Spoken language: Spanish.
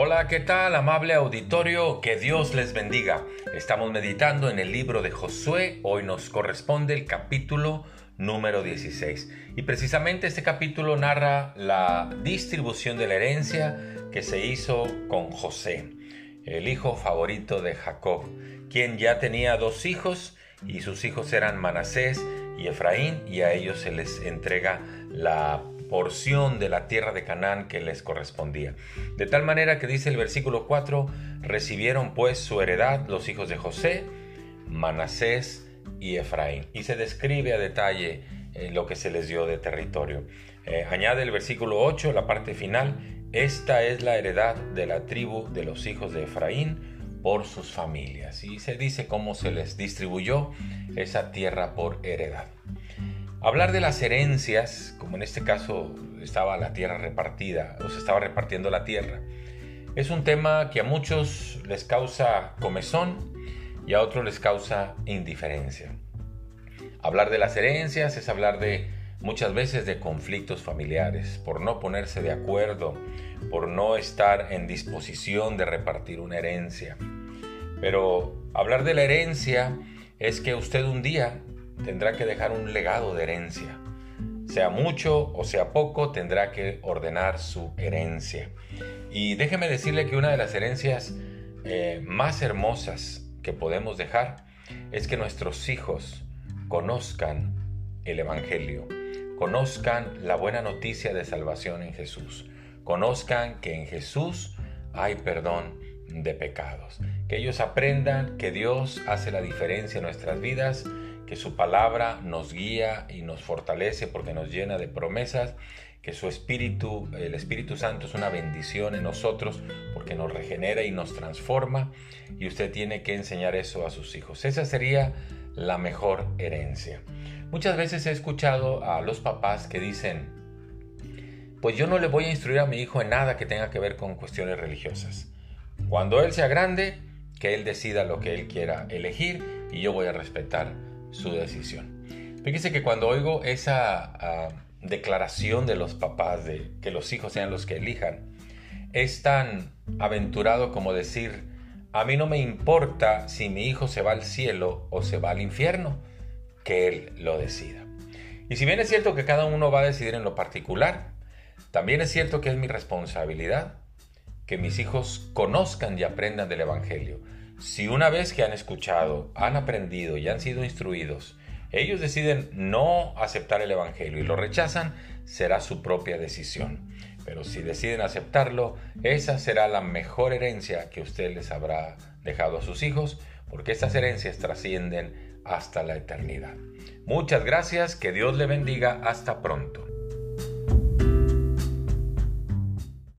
Hola, ¿qué tal, amable auditorio? Que Dios les bendiga. Estamos meditando en el libro de Josué. Hoy nos corresponde el capítulo número 16. Y precisamente este capítulo narra la distribución de la herencia que se hizo con José, el hijo favorito de Jacob, quien ya tenía dos hijos y sus hijos eran Manasés y Efraín y a ellos se les entrega la porción de la tierra de Canaán que les correspondía. De tal manera que dice el versículo 4, recibieron pues su heredad los hijos de José, Manasés y Efraín. Y se describe a detalle eh, lo que se les dio de territorio. Eh, añade el versículo 8, la parte final, esta es la heredad de la tribu de los hijos de Efraín por sus familias. Y se dice cómo se les distribuyó esa tierra por heredad. Hablar de las herencias, como en este caso estaba la tierra repartida, o se estaba repartiendo la tierra, es un tema que a muchos les causa comezón y a otros les causa indiferencia. Hablar de las herencias es hablar de muchas veces de conflictos familiares, por no ponerse de acuerdo, por no estar en disposición de repartir una herencia. Pero hablar de la herencia es que usted un día tendrá que dejar un legado de herencia. Sea mucho o sea poco, tendrá que ordenar su herencia. Y déjeme decirle que una de las herencias eh, más hermosas que podemos dejar es que nuestros hijos conozcan el Evangelio, conozcan la buena noticia de salvación en Jesús, conozcan que en Jesús hay perdón de pecados, que ellos aprendan que Dios hace la diferencia en nuestras vidas que su palabra nos guía y nos fortalece porque nos llena de promesas, que su Espíritu, el Espíritu Santo es una bendición en nosotros porque nos regenera y nos transforma y usted tiene que enseñar eso a sus hijos. Esa sería la mejor herencia. Muchas veces he escuchado a los papás que dicen, pues yo no le voy a instruir a mi hijo en nada que tenga que ver con cuestiones religiosas. Cuando él sea grande, que él decida lo que él quiera elegir y yo voy a respetar su decisión. Fíjese que cuando oigo esa ah, declaración de los papás de que los hijos sean los que elijan, es tan aventurado como decir, a mí no me importa si mi hijo se va al cielo o se va al infierno, que él lo decida. Y si bien es cierto que cada uno va a decidir en lo particular, también es cierto que es mi responsabilidad que mis hijos conozcan y aprendan del Evangelio si una vez que han escuchado, han aprendido y han sido instruidos, ellos deciden no aceptar el Evangelio y lo rechazan, será su propia decisión. Pero si deciden aceptarlo, esa será la mejor herencia que usted les habrá dejado a sus hijos, porque estas herencias trascienden hasta la eternidad. Muchas gracias, que Dios le bendiga, hasta pronto.